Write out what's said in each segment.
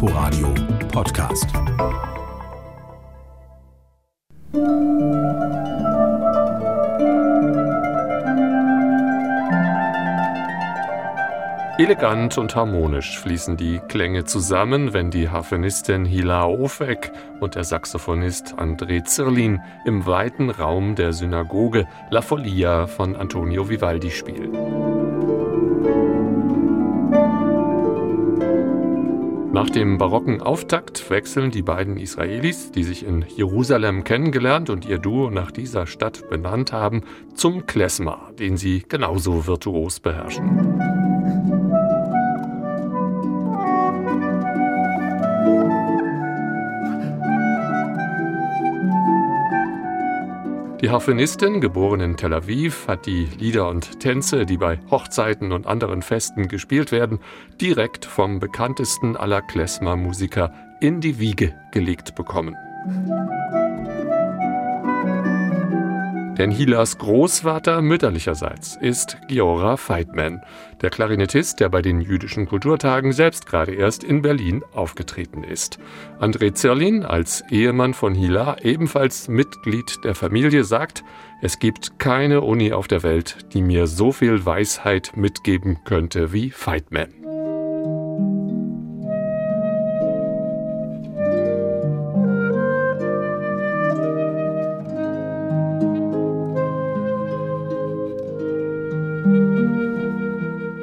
Inforadio Podcast. Elegant und harmonisch fließen die Klänge zusammen, wenn die Harfenistin Hila Ofek und der Saxophonist André Zirlin im weiten Raum der Synagoge La Folia von Antonio Vivaldi spielen. Nach dem barocken Auftakt wechseln die beiden Israelis, die sich in Jerusalem kennengelernt und ihr Duo nach dieser Stadt benannt haben, zum Klezmer, den sie genauso virtuos beherrschen. Die Harfenistin, geboren in Tel Aviv, hat die Lieder und Tänze, die bei Hochzeiten und anderen Festen gespielt werden, direkt vom bekanntesten aller Klezmer-Musiker in die Wiege gelegt bekommen. Denn Hilas Großvater mütterlicherseits ist Giora Feitman, der Klarinettist, der bei den jüdischen Kulturtagen selbst gerade erst in Berlin aufgetreten ist. André Zerlin, als Ehemann von Hila, ebenfalls Mitglied der Familie, sagt, es gibt keine Uni auf der Welt, die mir so viel Weisheit mitgeben könnte wie Feitman.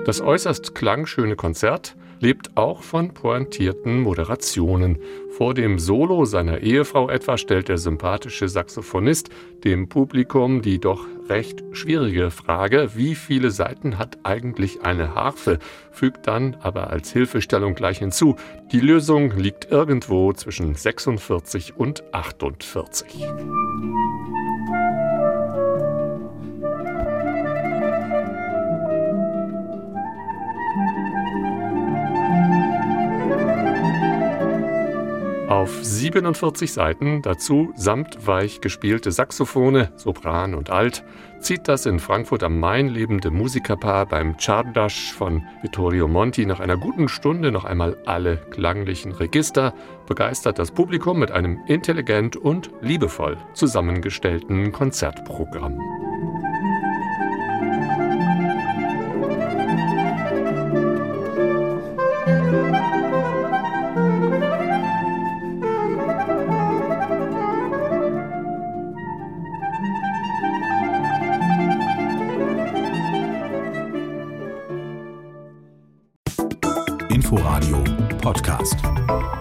Das äußerst klangschöne Konzert lebt auch von pointierten Moderationen. Vor dem Solo seiner Ehefrau etwa stellt der sympathische Saxophonist dem Publikum die doch recht schwierige Frage, wie viele Seiten hat eigentlich eine Harfe, fügt dann aber als Hilfestellung gleich hinzu, die Lösung liegt irgendwo zwischen 46 und 48. Auf 47 Seiten, dazu samtweich gespielte Saxophone, Sopran und Alt, zieht das in Frankfurt am Main lebende Musikerpaar beim Czardasch von Vittorio Monti nach einer guten Stunde noch einmal alle klanglichen Register, begeistert das Publikum mit einem intelligent und liebevoll zusammengestellten Konzertprogramm. Inforadio Podcast.